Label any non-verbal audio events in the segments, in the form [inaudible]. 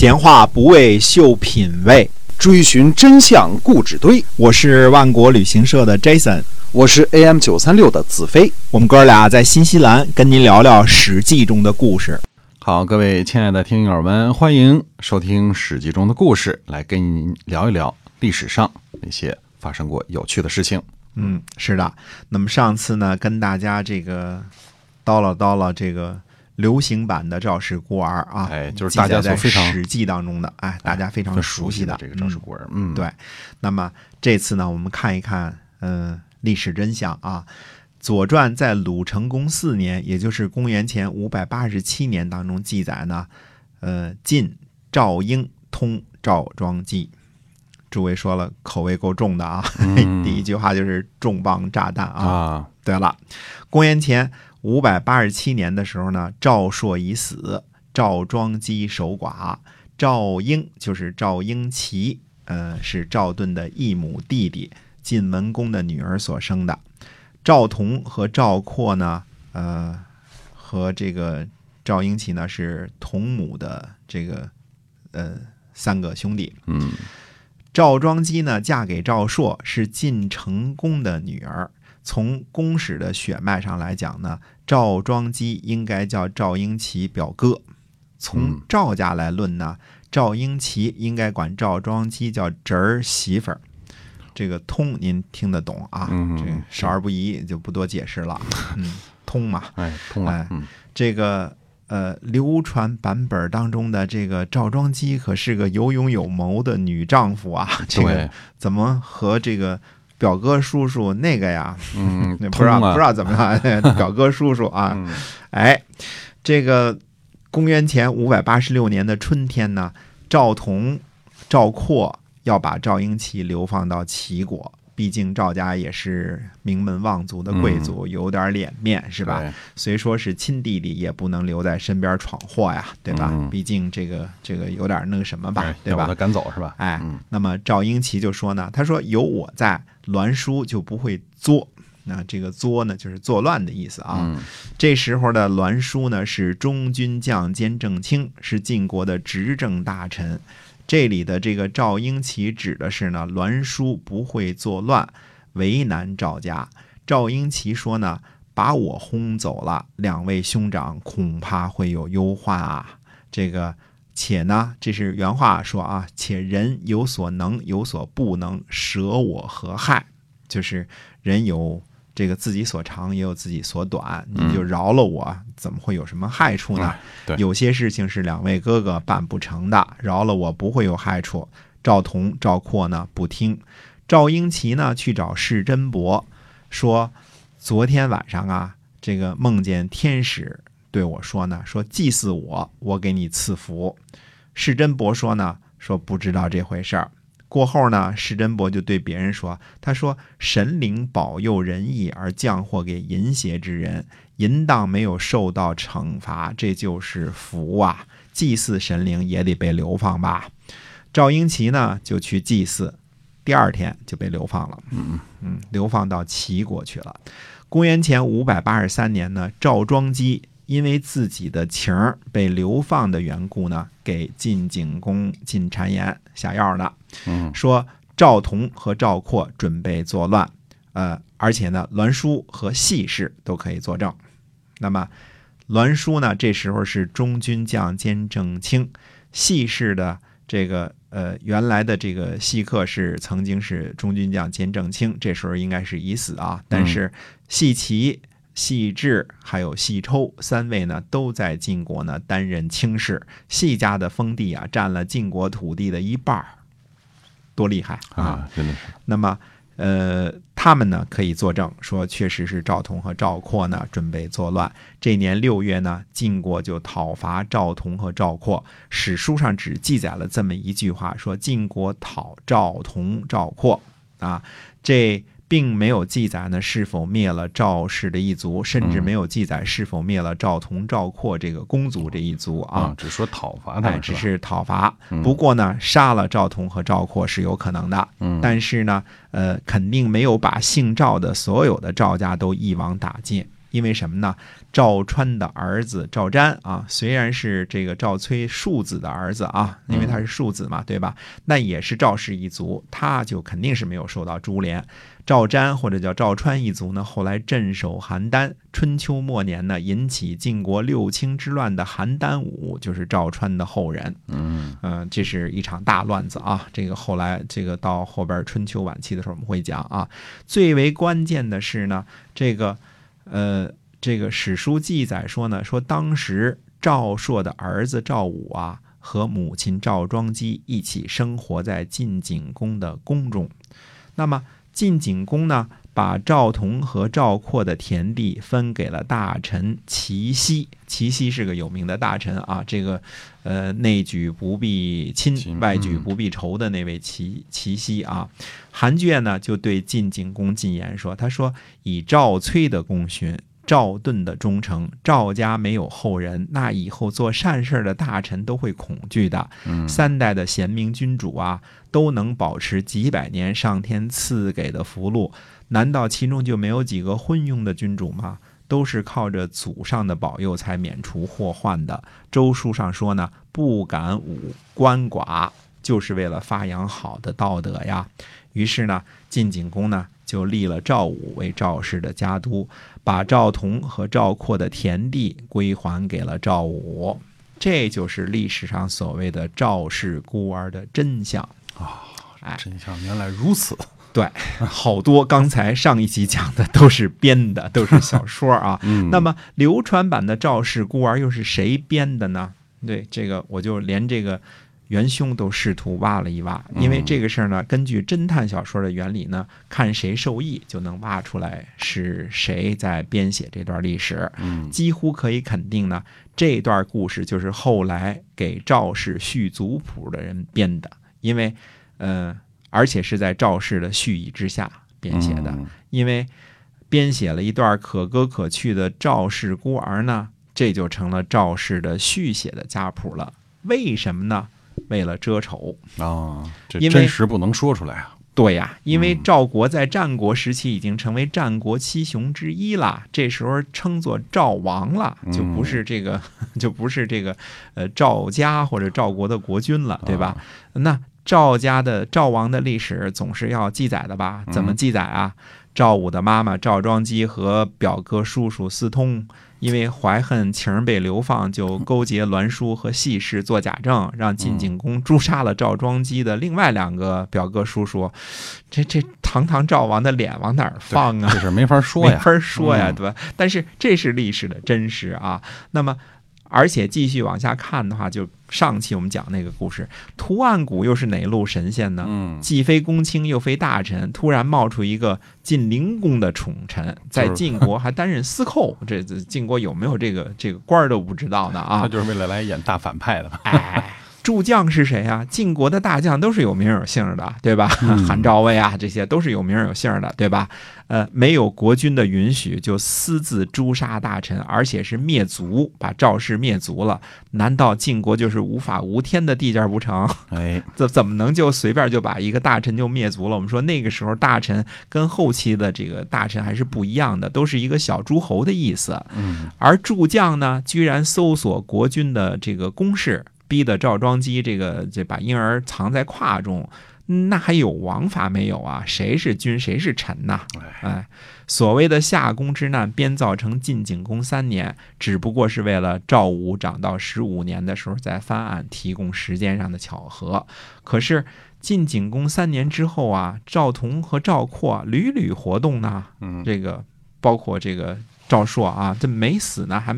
闲话不为秀品味，追寻真相故纸堆。我是万国旅行社的 Jason，我是 AM 九三六的子飞。我们哥俩在新西兰跟您聊聊《史记》中的故事。好，各位亲爱的听友们，欢迎收听《史记》中的故事，来跟您聊一聊历史上那些发生过有趣的事情。嗯，是的。那么上次呢，跟大家这个叨唠叨唠这个流行版的赵氏孤儿啊，哎，就是大家在《史记》当中的，哎，大家非常熟悉的这个赵氏孤儿。嗯，对。那么这次呢，我们看一看，嗯，历史真相啊。《左传》在鲁成公四年，也就是公元前五百八十七年当中记载呢，呃，晋赵婴通赵庄姬。诸位说了，口味够重的啊！[laughs] 第一句话就是重磅炸弹啊！对了，公元前五百八十七年的时候呢，赵朔已死，赵庄姬守寡，赵婴就是赵婴齐，呃，是赵盾的异母弟弟，晋文公的女儿所生的。赵同和赵括呢，呃，和这个赵婴齐呢是同母的这个呃三个兄弟。嗯。赵庄姬呢，嫁给赵朔，是晋成公的女儿。从公使的血脉上来讲呢，赵庄姬应该叫赵婴齐表哥。从赵家来论呢，赵婴齐应该管赵庄姬叫侄儿媳妇儿。这个通您听得懂啊？这少儿不宜，就不多解释了。嗯，通嘛。[laughs] 哎，通了。嗯，这个。呃，流传版本当中的这个赵庄姬可是个有勇有谋的女丈夫啊！这个怎么和这个表哥叔叔那个呀？嗯，[laughs] 不知道不知道怎么了？[laughs] 表哥叔叔啊，哎，这个公元前五百八十六年的春天呢，赵同、赵括要把赵婴齐流放到齐国。毕竟赵家也是名门望族的贵族，有点脸面是吧？虽说是亲弟弟，也不能留在身边闯祸呀，对吧？毕竟这个这个有点那个什么吧，对吧？把他赶走是吧？哎，那么赵英奇就说呢，他说有我在，栾书就不会作。那这个作呢，就是作乱的意思啊。这时候的栾书呢，是中军将兼正卿，是晋国的执政大臣。这里的这个赵婴齐指的是呢，栾书不会作乱，为难赵家。赵婴齐说呢，把我轰走了，两位兄长恐怕会有忧患啊。这个且呢，这是原话说啊，且人有所能，有所不能，舍我何害？就是人有。这个自己所长也有自己所短，你就饶了我，怎么会有什么害处呢？有些事情是两位哥哥办不成的，饶了我不会有害处。赵同、赵括呢不听，赵英齐呢去找释真伯，说昨天晚上啊，这个梦见天使对我说呢，说祭祀我，我给你赐福。释真伯说呢，说不知道这回事儿。过后呢，世真伯就对别人说：“他说神灵保佑仁义而降祸给淫邪之人，淫荡没有受到惩罚，这就是福啊！祭祀神灵也得被流放吧？”赵婴齐呢就去祭祀，第二天就被流放了。嗯嗯，流放到齐国去了。公元前五百八十三年呢，赵庄姬。因为自己的情儿被流放的缘故呢，给晋景公进谗言下药呢，说赵同和赵括准备作乱，呃，而且呢，栾书和细氏都可以作证。那么，栾书呢，这时候是中军将兼正卿，细氏的这个呃原来的这个细客是曾经是中军将兼正卿，这时候应该是已死啊，但是细齐。细致还有细抽三位呢，都在晋国呢担任卿士。细家的封地啊，占了晋国土地的一半多厉害啊！真的是。那么，呃，他们呢可以作证说，确实是赵同和赵括呢准备作乱。这年六月呢，晋国就讨伐赵同和赵括。史书上只记载了这么一句话，说晋国讨赵同、赵括啊，这。并没有记载呢是否灭了赵氏的一族，甚至没有记载是否灭了赵同、赵括这个公族这一族啊。只说讨伐他们，只是讨伐。不过呢，杀了赵同和赵括是有可能的。但是呢，呃，肯定没有把姓赵的所有的赵家都一网打尽。因为什么呢？赵川的儿子赵瞻啊，虽然是这个赵崔庶子的儿子啊，因为他是庶子嘛，对吧？那也是赵氏一族，他就肯定是没有受到株连。赵瞻或者叫赵川一族呢，后来镇守邯郸。春秋末年呢，引起晋国六卿之乱的邯郸武就是赵川的后人。嗯嗯，这是一场大乱子啊！这个后来这个到后边春秋晚期的时候我们会讲啊。最为关键的是呢，这个呃，这个史书记载说呢，说当时赵朔的儿子赵武啊，和母亲赵庄姬一起生活在晋景公的宫中。那么晋景公呢，把赵同和赵括的田地分给了大臣齐奚。齐奚是个有名的大臣啊，这个呃内举不避亲，外举不避仇的那位齐齐奚啊。韩厥呢就对晋景公进言说：“他说以赵崔的功勋。”赵盾的忠诚，赵家没有后人，那以后做善事的大臣都会恐惧的。嗯三代的贤明君主啊，都能保持几百年上天赐给的福禄，难道其中就没有几个昏庸的君主吗？都是靠着祖上的保佑才免除祸患的。周书上说呢，不敢侮官寡，就是为了发扬好的道德呀。于是呢，晋景公呢就立了赵武为赵氏的家督，把赵同和赵括的田地归还给了赵武。这就是历史上所谓的赵氏孤儿的真相。哎真相原来如此。对，[laughs] 好多刚才上一集讲的都是编的，都是小说啊。[laughs] 嗯那么流传版的赵氏孤儿又是谁编的呢？对，这个我就连这个元凶都试图挖了一挖，因为这个事儿呢，根据侦探小说的原理呢，看谁受益就能挖出来是谁在编写这段历史。嗯几乎可以肯定呢，这段故事就是后来给赵氏续族谱的人编的，因为，呃，而且是在赵氏的蓄意之下编写的，嗯因为编写了一段可歌可泣的赵氏孤儿呢，这就成了赵氏的续写的家谱了。为什么呢？为了遮丑。啊，这真实不能说出来啊。对呀，因为嗯赵国在战国时期已经成为战国七雄之一了，这时候称作赵王了，就不是这个，[laughs] 就不是这个，呃，赵家或者赵国的国君了，对吧？那赵家的赵王的历史总是要记载的吧？怎么记载啊？赵武的妈妈赵庄姬和表哥叔叔私通，因为怀恨情儿被流放，就勾结栾书和细氏做假证，让晋景公诛杀了赵庄姬的另外两个表哥叔叔。这这堂堂赵王的脸往哪儿放啊？这事没法说呀。[laughs] 没法说呀，嗯对吧？但是这是历史的真实啊。那么，而且继续往下看的话，就上期我们讲那个故事，图案谷又是哪路神仙呢？嗯，既非公卿又非大臣，突然冒出一个晋灵公的宠臣，在晋国还担任司寇，这这晋国有没有这个这个官儿都不知道呢啊他！就是为了来演大反派的嘛。哎，诸将是谁啊？晋国的大将都是有名有姓的，对吧？[laughs] 韩赵魏啊，这些都是有名有姓的，对吧？呃，没有国君的允许就私自诛杀大臣，而且是灭族，把赵氏灭族了。难道晋国就是无法无天的地界不成？哎，[laughs] 怎怎么能就随便就把一个大臣就灭族了？我们说那个时候大臣跟后期的这个大臣还是不一样的，都是一个小诸侯的意思。嗯，而诸将呢，居然搜索国君的这个宫室，逼得赵庄姬这个这把婴儿藏在胯中，那还有王法没有啊？谁是君，谁是臣呐？哎，所谓的夏宫之难编造成晋景公三年，只不过是为了赵武长到十五年的时候再翻案提供时间上的巧合。可是晋景公三年之后啊，赵同和赵括屡屡活动呢，嗯，这个包括这个赵朔啊，这没死呢，还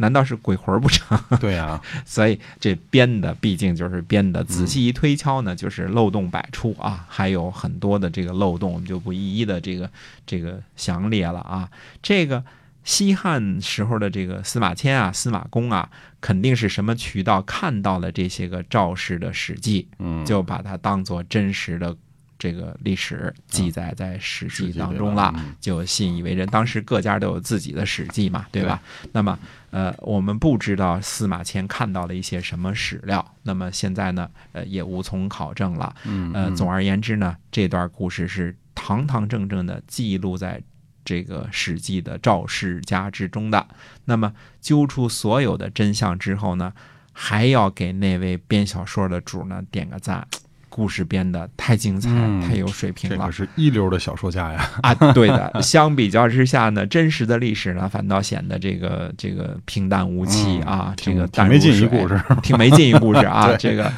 难道是鬼魂不成？[laughs] 对啊，所以这编的毕竟就是编的，仔细一推敲呢，就是漏洞百出啊，还有很多的这个漏洞，我们就不一一的这个这个详列了啊。这个西汉时候的这个司马迁啊、司马公啊，肯定是什么渠道看到了这些个赵氏的史记，嗯，就把它当做真实的这个历史记载在《史记当中了，就信以为真。当时各家都有自己的史记嘛，对吧？那么，呃，我们不知道司马迁看到了一些什么史料，那么现在呢，呃，也无从考证了。嗯，呃，嗯总而言之呢，这段故事是堂堂正正的记录在这个《史记》的赵世家之中的。那么揪出所有的真相之后呢，还要给那位编小说的主呢点个赞。故事编的太精彩，嗯太有水平了这可是一流的小说家呀。[laughs] 啊！对的，相比较之下呢，真实的历史呢，反倒显得这个这个平淡无奇嗯啊，挺这个挺没劲一故事，[laughs] 挺没劲一故事啊。[laughs] 这个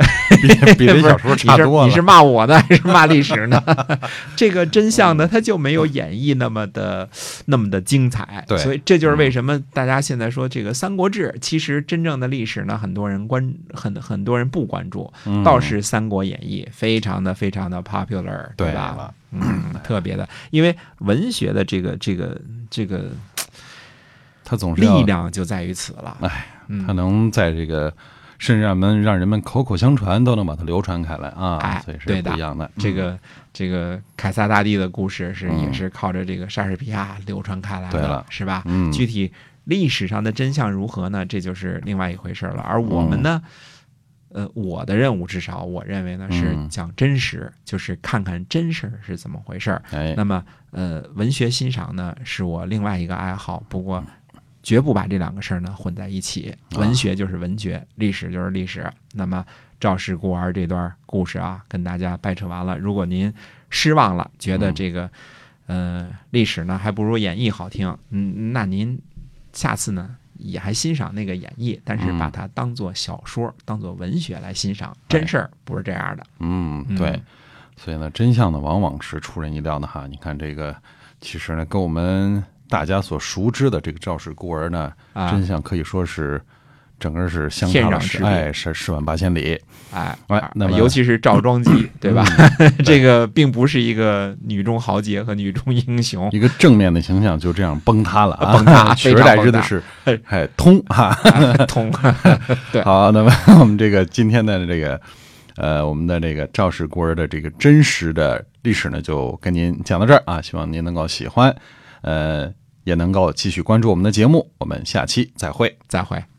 [laughs] 比比这小说差多了。你是你是骂我呢，[laughs] 还是骂历史呢？[laughs] 这个真相呢，它就没有演绎那么的那么的精彩。对所以这就是为什么大家现在说这个《三国志》，其实真正的历史呢，很多人关很很多人不关注，嗯倒是《三国演义》非常的非常的 popular，对吧？了，嗯，特别的，因为文学的这个这个这个它总是力，量就在于此了。哎，嗯他能在这个。甚至让人们让人们口口相传，都能把它流传开来啊，哎所以是对的不一样的。这个这个凯撒大帝的故事是嗯也是靠着这个莎士比亚流传开来的是吧？嗯，具体历史上的真相如何呢？这就是另外一回事了。而我们呢，呃，我的任务至少我认为呢是嗯讲真实，就是看看真事儿是怎么回事儿。哎，那么，呃，文学欣赏呢是我另外一个爱好，不过绝不把这两个事儿呢混在一起。啊文学就是文学，历史就是历史。那么赵氏孤儿这段故事啊，跟大家掰扯完了。如果您失望了，觉得嗯这个、呃历史呢还不如演绎好听，嗯，那您下次呢也还欣赏那个演绎，但是嗯把它当做小说、当做文学来欣赏。真事儿不是这样的。嗯，嗯对，所以呢，真相呢往往是出人意料的哈。你看这个，其实呢，跟我们大家所熟知的这个赵氏孤儿呢，啊真相可以说是整个是相差了哎十十万八千里。哎，哎那尤其是赵庄姬，[laughs] 对吧？[laughs] 这个并不是一个女中豪杰和女中英雄，一个正面的形象就这样崩塌了啊！[laughs] 崩塌取而代之的是，哎，通哈。通。对好，那么我们这个今天的这个呃，我们的这个赵氏孤儿的这个真实的历史呢，就跟您讲到这儿啊，希望您能够喜欢，呃，也能够继续关注我们的节目，我们下期再会。再会。